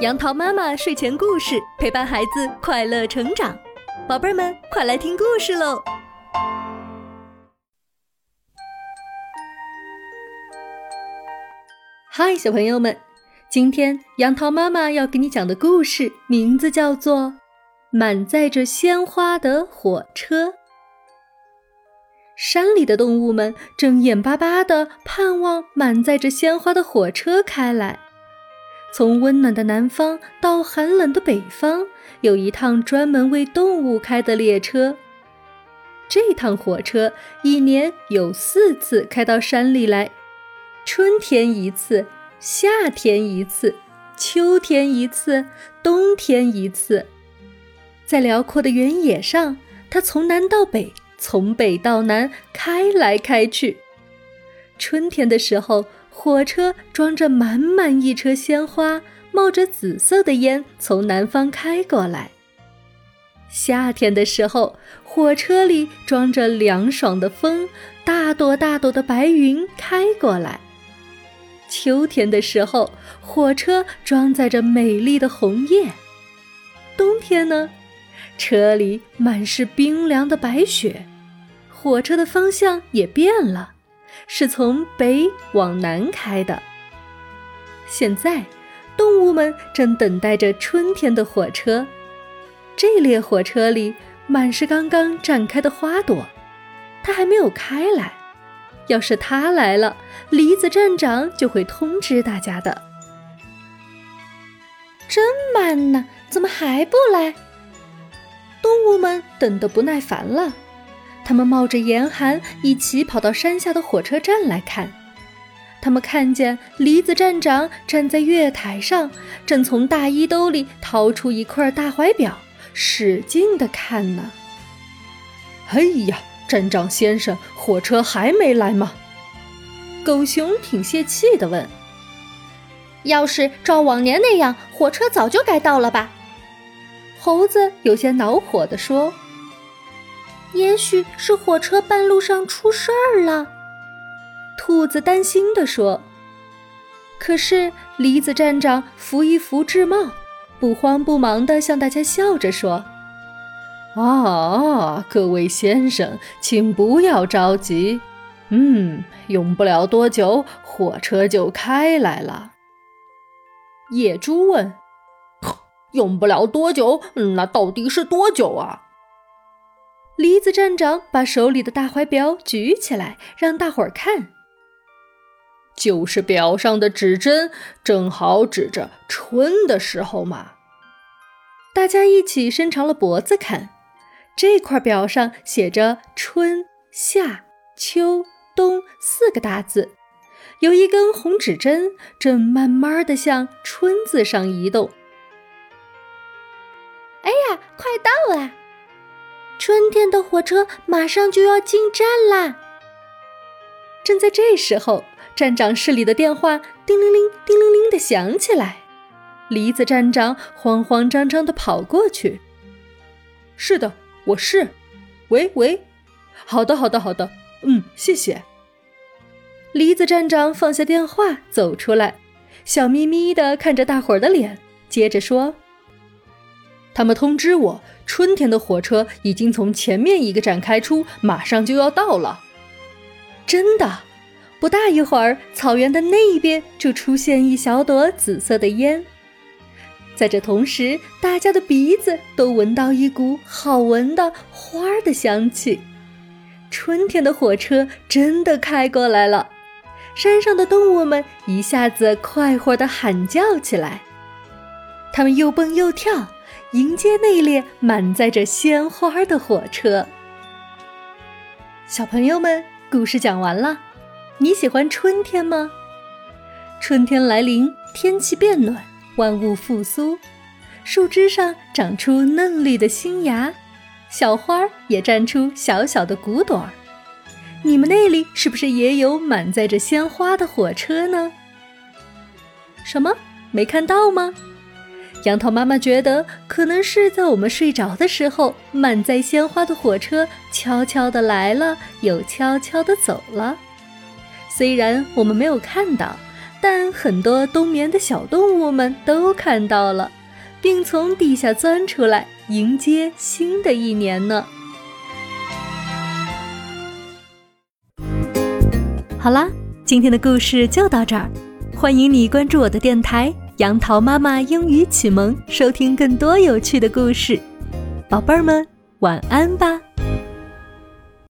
杨桃妈妈睡前故事陪伴孩子快乐成长，宝贝儿们快来听故事喽！嗨，小朋友们，今天杨桃妈妈要给你讲的故事名字叫做《满载着鲜花的火车》。山里的动物们正眼巴巴地盼望满载着鲜花的火车开来。从温暖的南方到寒冷的北方，有一趟专门为动物开的列车。这趟火车一年有四次开到山里来：春天一次，夏天一次，秋天一次，冬天一次。在辽阔的原野上，它从南到北，从北到南，开来开去。春天的时候。火车装着满满一车鲜花，冒着紫色的烟从南方开过来。夏天的时候，火车里装着凉爽的风，大朵大朵的白云开过来。秋天的时候，火车装载着美丽的红叶。冬天呢，车里满是冰凉的白雪，火车的方向也变了。是从北往南开的。现在，动物们正等待着春天的火车。这列火车里满是刚刚绽开的花朵，它还没有开来。要是它来了，梨子站长就会通知大家的。真慢呢，怎么还不来？动物们等得不耐烦了。他们冒着严寒，一起跑到山下的火车站来看。他们看见梨子站长站在月台上，正从大衣兜里掏出一块大怀表，使劲地看呢。哎呀，站长先生，火车还没来吗？狗熊挺泄气地问。要是照往年那样，火车早就该到了吧？猴子有些恼火地说。也许是火车半路上出事儿了，兔子担心地说。可是梨子站长扶一扶智帽，不慌不忙地向大家笑着说：“啊，各位先生，请不要着急，嗯，用不了多久，火车就开来了。”野猪问：“用不了多久，那到底是多久啊？”梨子站长把手里的大怀表举起来，让大伙儿看。就是表上的指针正好指着春的时候嘛。大家一起伸长了脖子看，这块表上写着“春夏秋冬”四个大字，有一根红指针正慢慢的向“春”字上移动。哎呀，快到了！春天的火车马上就要进站啦！正在这时候，站长室里的电话叮铃铃、叮铃铃的响起来。梨子站长慌慌张张的跑过去：“是的，我是。喂喂，好的，好的，好的。嗯，谢谢。”梨子站长放下电话，走出来，笑眯眯的看着大伙儿的脸，接着说。他们通知我，春天的火车已经从前面一个站开出，马上就要到了。真的，不大一会儿，草原的那一边就出现一小朵紫色的烟。在这同时，大家的鼻子都闻到一股好闻的花的香气。春天的火车真的开过来了，山上的动物们一下子快活地喊叫起来，它们又蹦又跳。迎接那列满载着鲜花的火车。小朋友们，故事讲完了。你喜欢春天吗？春天来临，天气变暖，万物复苏，树枝上长出嫩绿的新芽，小花也绽出小小的骨朵儿。你们那里是不是也有满载着鲜花的火车呢？什么？没看到吗？杨桃妈妈觉得，可能是在我们睡着的时候，满载鲜花的火车悄悄地来了，又悄悄地走了。虽然我们没有看到，但很多冬眠的小动物们都看到了，并从地下钻出来，迎接新的一年呢。好啦，今天的故事就到这儿，欢迎你关注我的电台“杨桃妈妈英语启蒙”，收听更多有趣的故事。宝贝儿们，晚安吧。